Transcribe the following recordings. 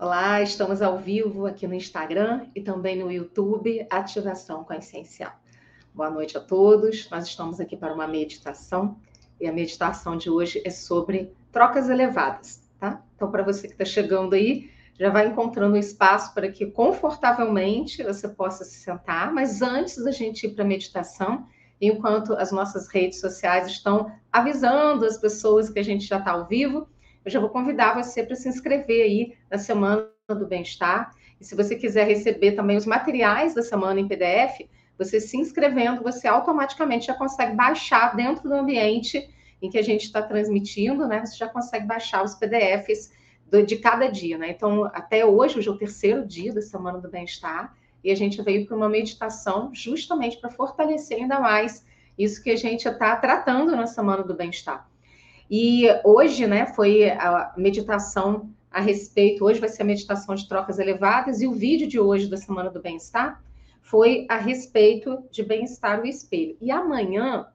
Olá, estamos ao vivo aqui no Instagram e também no YouTube, Ativação Consciencial. Boa noite a todos. Nós estamos aqui para uma meditação e a meditação de hoje é sobre trocas elevadas, tá? Então, para você que está chegando aí, já vai encontrando um espaço para que confortavelmente você possa se sentar, mas antes da gente ir para a meditação, enquanto as nossas redes sociais estão avisando as pessoas que a gente já está ao vivo, eu já vou convidar você para se inscrever aí na Semana do Bem-Estar. E se você quiser receber também os materiais da semana em PDF, você se inscrevendo, você automaticamente já consegue baixar dentro do ambiente em que a gente está transmitindo, né? Você já consegue baixar os PDFs do, de cada dia, né? Então, até hoje, hoje é o terceiro dia da Semana do Bem-Estar, e a gente veio para uma meditação justamente para fortalecer ainda mais isso que a gente está tratando na Semana do Bem-Estar. E hoje, né, foi a meditação a respeito, hoje vai ser a meditação de trocas elevadas, e o vídeo de hoje da Semana do Bem-Estar foi a respeito de bem-estar o espelho. E amanhã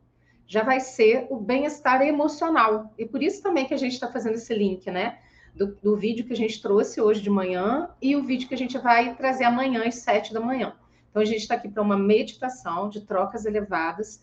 já vai ser o bem-estar emocional. E por isso também que a gente está fazendo esse link, né? Do, do, vídeo que a gente trouxe hoje de manhã e o vídeo que a gente vai trazer amanhã às sete da manhã. Então a gente está aqui para uma meditação de trocas elevadas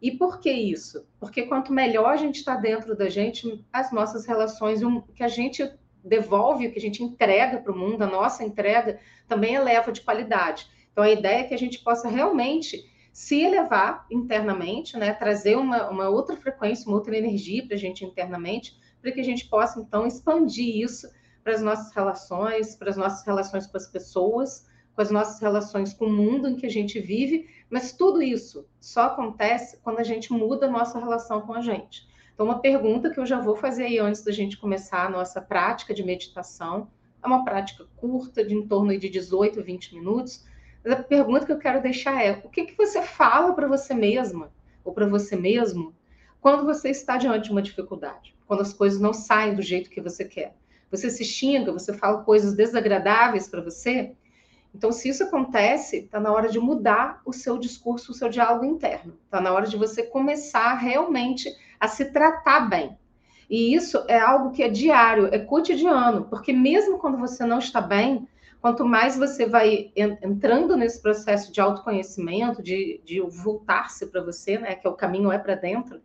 e por que isso? Porque quanto melhor a gente está dentro da gente, as nossas relações, o que a gente devolve, o que a gente entrega para o mundo, a nossa entrega, também eleva de qualidade. Então, a ideia é que a gente possa realmente se elevar internamente, né? trazer uma, uma outra frequência, uma outra energia para a gente internamente, para que a gente possa, então, expandir isso para as nossas relações, para as nossas relações com as pessoas, com as nossas relações com o mundo em que a gente vive, mas tudo isso só acontece quando a gente muda a nossa relação com a gente. Então, uma pergunta que eu já vou fazer aí antes da gente começar a nossa prática de meditação, é uma prática curta, de em torno de 18, 20 minutos, mas a pergunta que eu quero deixar é: o que, que você fala para você mesma ou para você mesmo quando você está diante de uma dificuldade? Quando as coisas não saem do jeito que você quer? Você se xinga, você fala coisas desagradáveis para você? Então, se isso acontece, está na hora de mudar o seu discurso, o seu diálogo interno. Está na hora de você começar realmente a se tratar bem. E isso é algo que é diário, é cotidiano, porque mesmo quando você não está bem, quanto mais você vai entrando nesse processo de autoconhecimento, de, de voltar-se para você, né, que é o caminho é para dentro,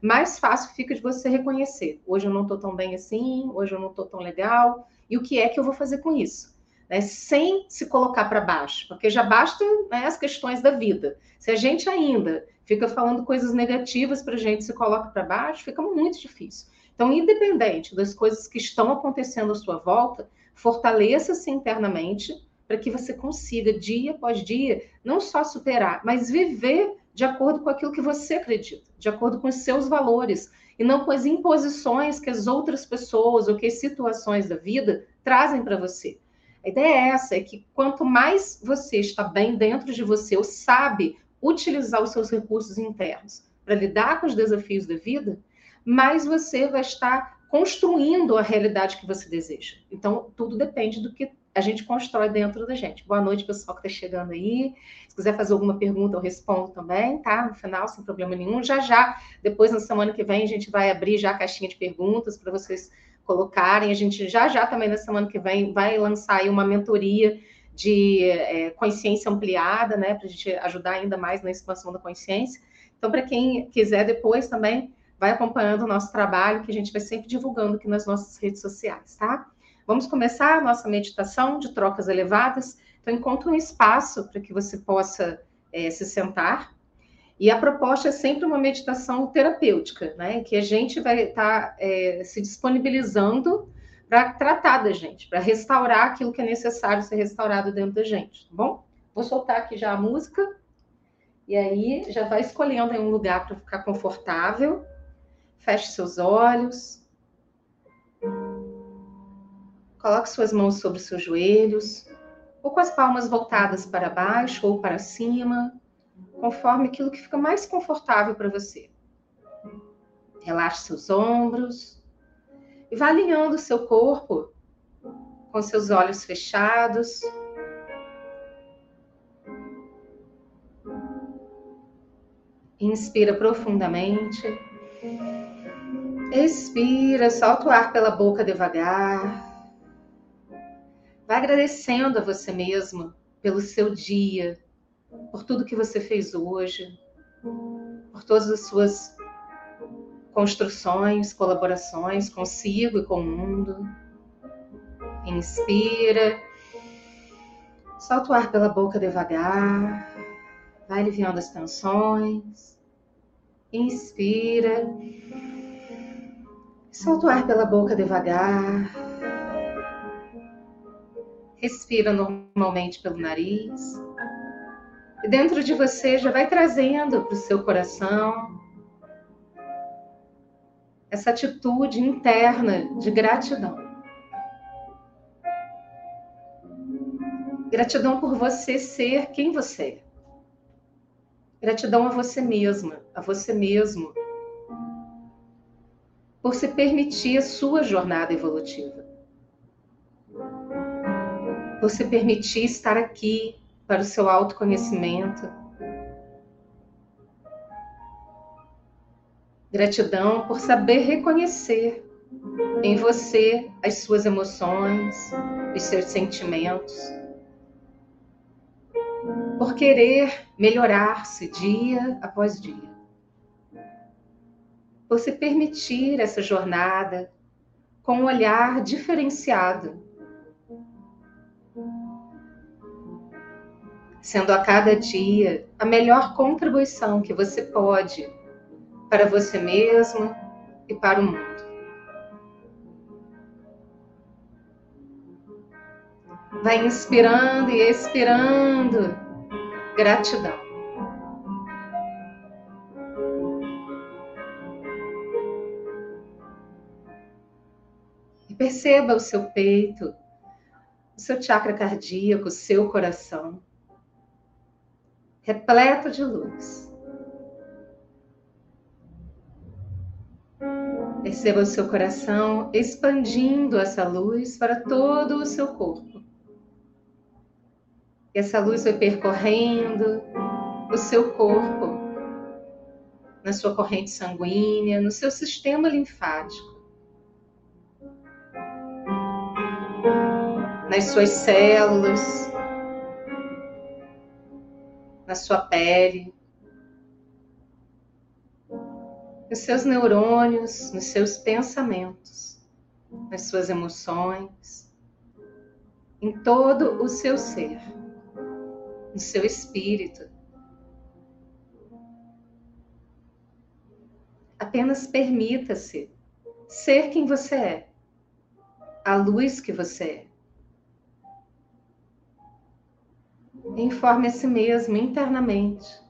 mais fácil fica de você reconhecer. Hoje eu não estou tão bem assim, hoje eu não estou tão legal, e o que é que eu vou fazer com isso? Né, sem se colocar para baixo, porque já basta né, as questões da vida. Se a gente ainda fica falando coisas negativas para a gente se coloca para baixo, fica muito difícil. Então, independente das coisas que estão acontecendo à sua volta, fortaleça-se internamente para que você consiga, dia após dia, não só superar, mas viver de acordo com aquilo que você acredita, de acordo com os seus valores, e não com as imposições que as outras pessoas ou que as situações da vida trazem para você. A ideia é essa, é que quanto mais você está bem dentro de você, ou sabe utilizar os seus recursos internos para lidar com os desafios da vida, mais você vai estar construindo a realidade que você deseja. Então, tudo depende do que a gente constrói dentro da gente. Boa noite, pessoal que está chegando aí. Se quiser fazer alguma pergunta, eu respondo também, tá? No final, sem problema nenhum. Já já, depois, na semana que vem, a gente vai abrir já a caixinha de perguntas para vocês colocarem. A gente já já também na semana que vem vai lançar aí uma mentoria de é, consciência ampliada, né, para a gente ajudar ainda mais na expansão da consciência. Então, para quem quiser depois também, vai acompanhando o nosso trabalho, que a gente vai sempre divulgando aqui nas nossas redes sociais, tá? Vamos começar a nossa meditação de trocas elevadas. Então, encontre um espaço para que você possa é, se sentar e a proposta é sempre uma meditação terapêutica, né? Que a gente vai estar tá, é, se disponibilizando para tratar da gente, para restaurar aquilo que é necessário ser restaurado dentro da gente, tá bom? Vou soltar aqui já a música. E aí já vai escolhendo um lugar para ficar confortável. Feche seus olhos. Coloque suas mãos sobre seus joelhos, ou com as palmas voltadas para baixo ou para cima conforme aquilo que fica mais confortável para você. Relaxe seus ombros e vá alinhando o seu corpo com seus olhos fechados. Inspira profundamente. Expira, solta o ar pela boca devagar. Vai agradecendo a você mesmo pelo seu dia, por tudo que você fez hoje, por todas as suas construções, colaborações consigo e com o mundo. Inspira. Solta o ar pela boca devagar. Vai aliviando as tensões. Inspira. Solta o ar pela boca devagar. Respira normalmente pelo nariz. Dentro de você já vai trazendo para o seu coração essa atitude interna de gratidão. Gratidão por você ser quem você é. Gratidão a você mesma, a você mesmo, por se permitir a sua jornada evolutiva. Por se permitir estar aqui para o seu autoconhecimento. Gratidão por saber reconhecer em você as suas emoções, os seus sentimentos. Por querer melhorar-se dia após dia. Por se permitir essa jornada com um olhar diferenciado sendo a cada dia a melhor contribuição que você pode para você mesmo e para o mundo. Vai inspirando e expirando gratidão. E perceba o seu peito, o seu chakra cardíaco, o seu coração repleto de luz. Perceba o seu coração expandindo essa luz para todo o seu corpo. E essa luz vai percorrendo o seu corpo, na sua corrente sanguínea, no seu sistema linfático, nas suas células, na sua pele, nos seus neurônios, nos seus pensamentos, nas suas emoções, em todo o seu ser, no seu espírito. Apenas permita-se ser quem você é, a luz que você é. Informe a si mesmo internamente.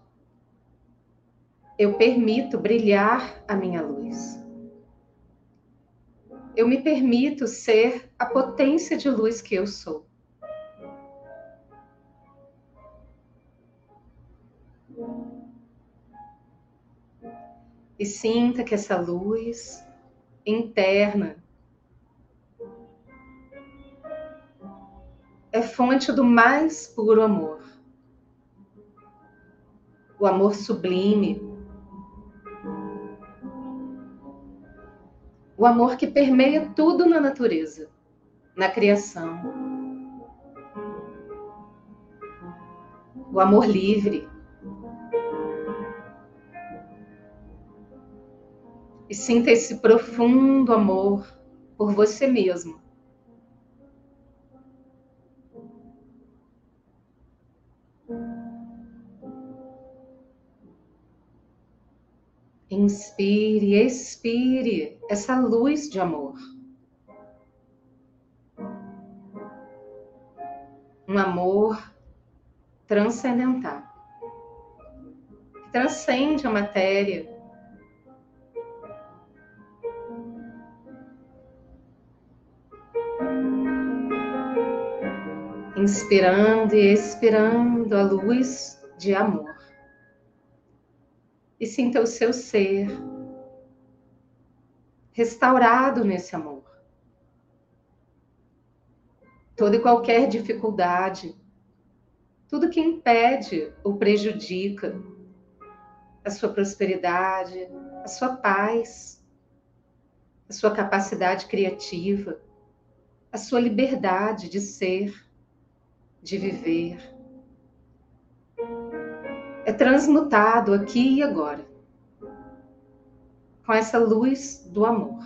Eu permito brilhar a minha luz. Eu me permito ser a potência de luz que eu sou. E sinta que essa luz interna é fonte do mais puro amor. O amor sublime. O amor que permeia tudo na natureza, na criação. O amor livre. E sinta esse profundo amor por você mesmo Inspire, expire essa luz de amor. Um amor transcendental. Que transcende a matéria. Inspirando e expirando a luz de amor e sinta o seu ser restaurado nesse amor. Toda e qualquer dificuldade, tudo que impede ou prejudica a sua prosperidade, a sua paz, a sua capacidade criativa, a sua liberdade de ser, de viver. É transmutado aqui e agora, com essa luz do amor.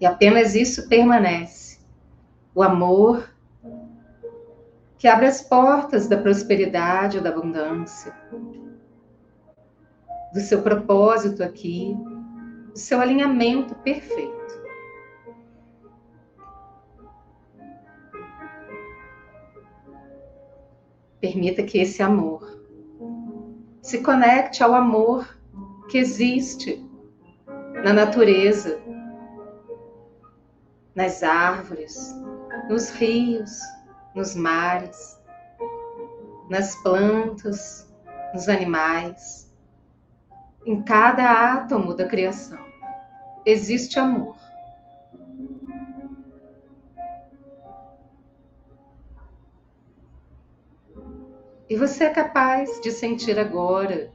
E apenas isso permanece. O amor que abre as portas da prosperidade, da abundância, do seu propósito aqui, do seu alinhamento perfeito. Permita que esse amor se conecte ao amor que existe na natureza, nas árvores, nos rios, nos mares, nas plantas, nos animais. Em cada átomo da criação existe amor. E você é capaz de sentir agora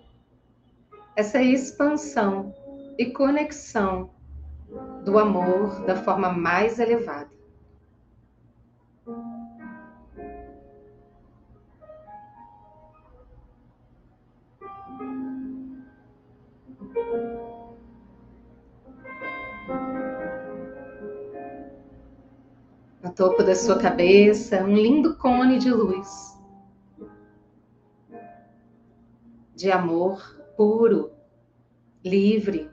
essa expansão e conexão do amor da forma mais elevada. No topo da sua cabeça, um lindo cone de luz, de amor puro, livre.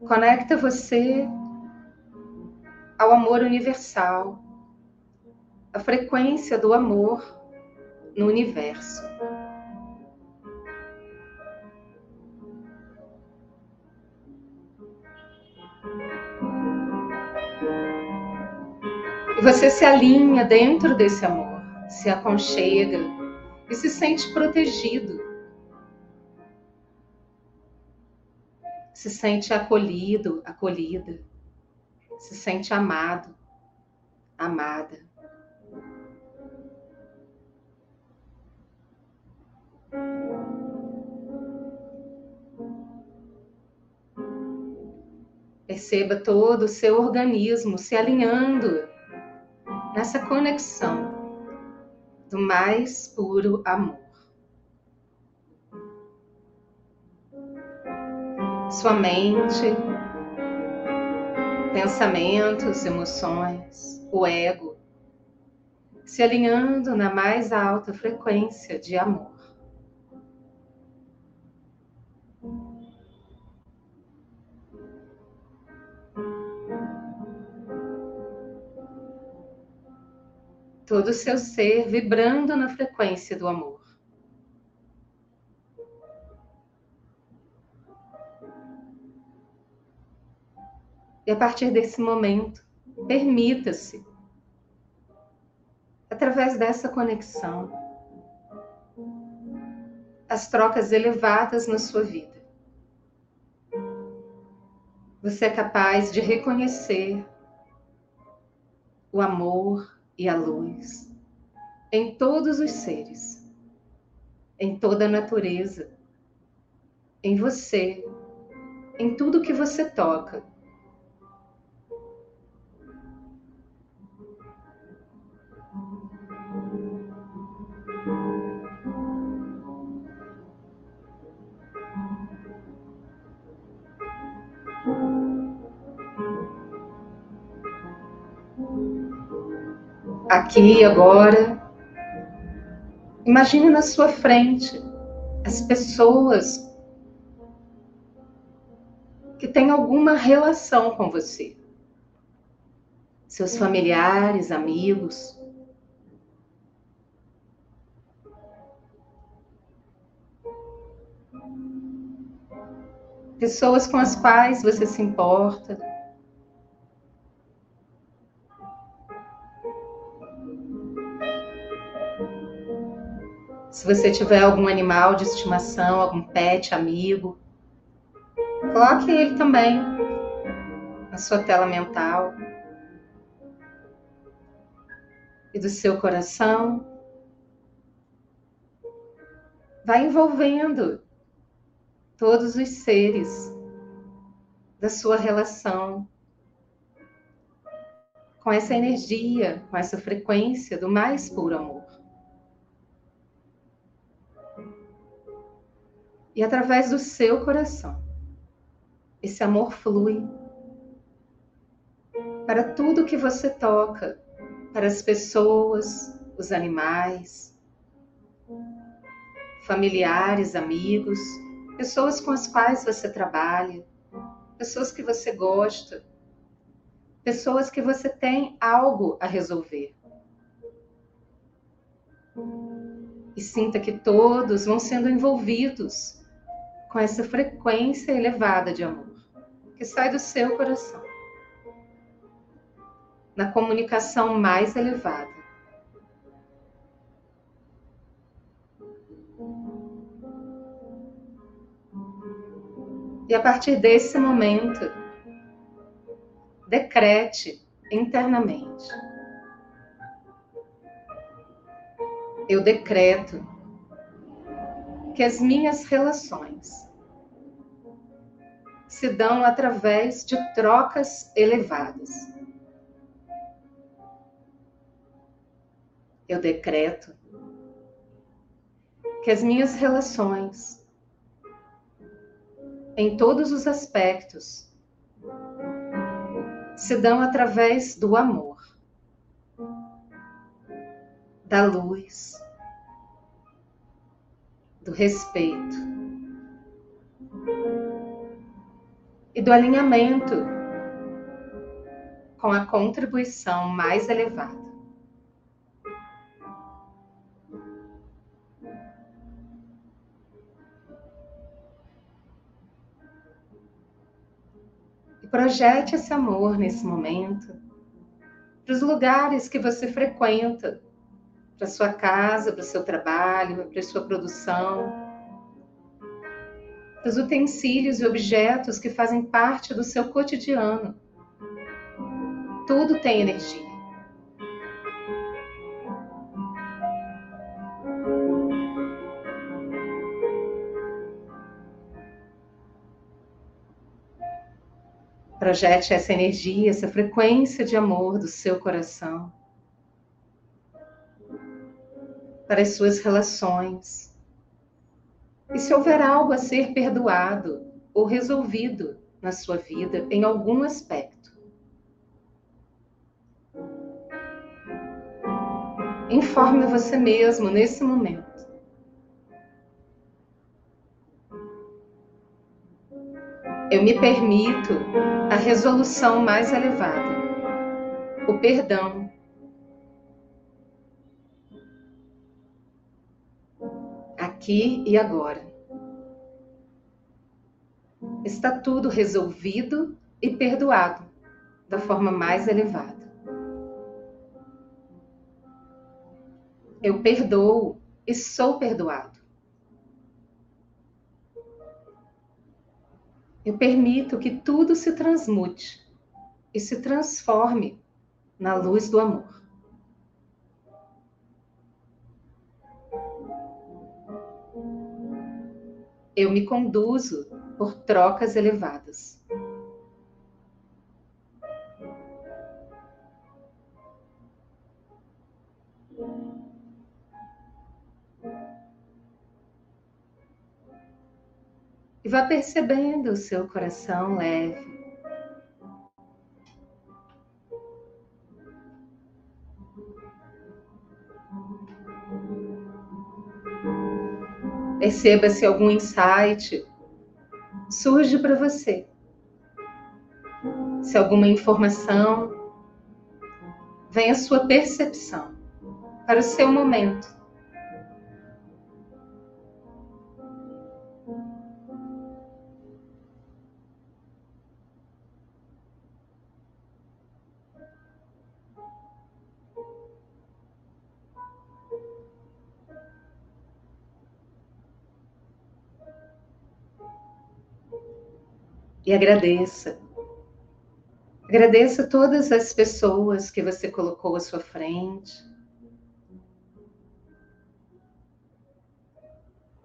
Conecta você ao amor universal, a frequência do amor no universo. E você se alinha dentro desse amor, se aconchega e se sente protegido. Se sente acolhido, acolhida. Se sente amado, amada. Perceba todo o seu organismo se alinhando nessa conexão do mais puro amor. Sua mente, pensamentos, emoções, o ego, se alinhando na mais alta frequência de amor. Todo o seu ser vibrando na frequência do amor. E a partir desse momento, permita-se, através dessa conexão, as trocas elevadas na sua vida. Você é capaz de reconhecer o amor, e a luz em todos os seres, em toda a natureza, em você, em tudo que você toca. Aqui agora. Imagine na sua frente as pessoas que têm alguma relação com você. Seus familiares, amigos. Pessoas com as quais você se importa. Se você tiver algum animal de estimação, algum pet, amigo, coloque ele também na sua tela mental e do seu coração. Vai envolvendo todos os seres da sua relação com essa energia, com essa frequência do mais puro amor. E através do seu coração, esse amor flui para tudo que você toca, para as pessoas, os animais, familiares, amigos, pessoas com as quais você trabalha, pessoas que você gosta, pessoas que você tem algo a resolver. E sinta que todos vão sendo envolvidos com essa frequência elevada de amor que sai do seu coração. Na comunicação mais elevada. E a partir desse momento, decrete internamente. Eu decreto que as minhas relações se dão através de trocas elevadas. Eu decreto que as minhas relações em todos os aspectos, se dão através do amor, da luz, do respeito e do alinhamento com a contribuição mais elevada. projete esse amor nesse momento para os lugares que você frequenta, para sua casa, para o seu trabalho, para a sua produção, os utensílios e objetos que fazem parte do seu cotidiano. Tudo tem energia. Projete essa energia, essa frequência de amor do seu coração para as suas relações. E se houver algo a ser perdoado ou resolvido na sua vida em algum aspecto, informe você mesmo nesse momento. Eu me permito a resolução mais elevada, o perdão. Aqui e agora. Está tudo resolvido e perdoado da forma mais elevada. Eu perdoo e sou perdoado. Eu permito que tudo se transmute e se transforme na luz do amor. Eu me conduzo por trocas elevadas. E vá percebendo o seu coração leve. Perceba se algum insight surge para você. Se alguma informação vem à sua percepção para o seu momento. E agradeça. Agradeça todas as pessoas que você colocou à sua frente.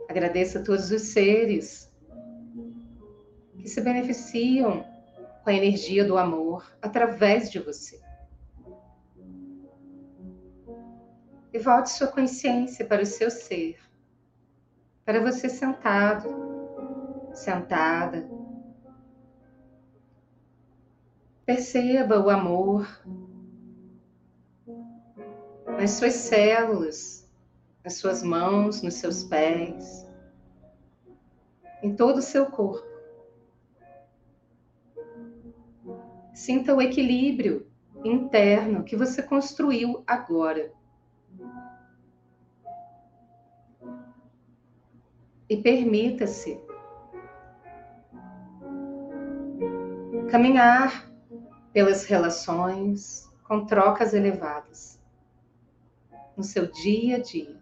Agradeça todos os seres que se beneficiam com a energia do amor através de você. E volte sua consciência para o seu ser, para você sentado, sentada. Perceba o amor nas suas células, nas suas mãos, nos seus pés, em todo o seu corpo. Sinta o equilíbrio interno que você construiu agora. E permita-se caminhar pelas relações com trocas elevadas no seu dia a dia.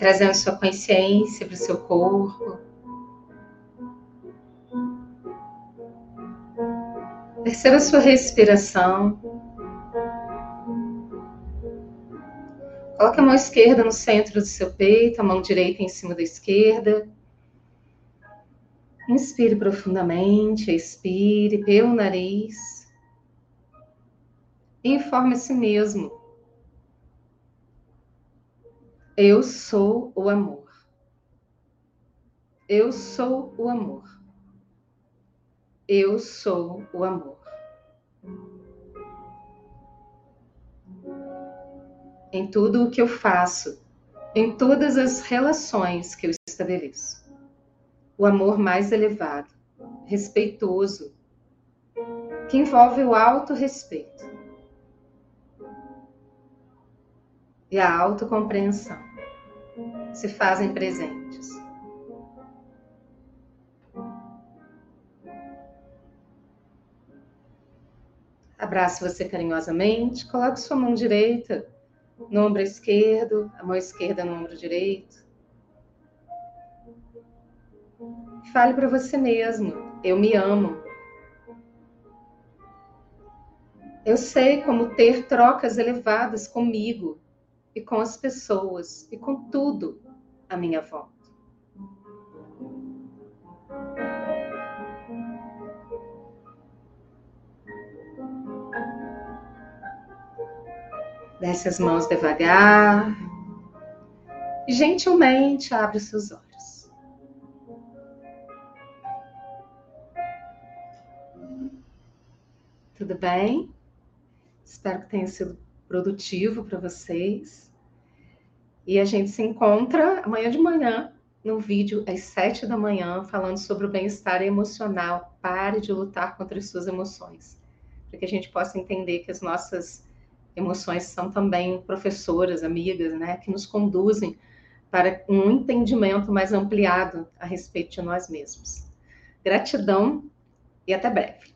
Trazendo sua consciência para o seu corpo. Perceba a sua respiração. Coloque a mão esquerda no centro do seu peito, a mão direita em cima da esquerda. Inspire profundamente, expire pelo nariz. Informe a si mesmo. Eu sou o amor. Eu sou o amor. Eu sou o amor. Em tudo o que eu faço, em todas as relações que eu estabeleço. O amor mais elevado, respeitoso, que envolve o auto-respeito e a autocompreensão se fazem presentes. Abrace você carinhosamente, coloque sua mão direita no ombro esquerdo, a mão esquerda no ombro direito. Fale para você mesmo: eu me amo. Eu sei como ter trocas elevadas comigo e com as pessoas e com tudo à minha volta. Desce as mãos devagar e gentilmente abre os seus olhos. Tudo bem? Espero que tenha sido produtivo para vocês. E a gente se encontra amanhã de manhã no vídeo às sete da manhã falando sobre o bem-estar emocional. Pare de lutar contra as suas emoções, para que a gente possa entender que as nossas emoções são também professoras, amigas, né, que nos conduzem para um entendimento mais ampliado a respeito de nós mesmos. Gratidão e até breve.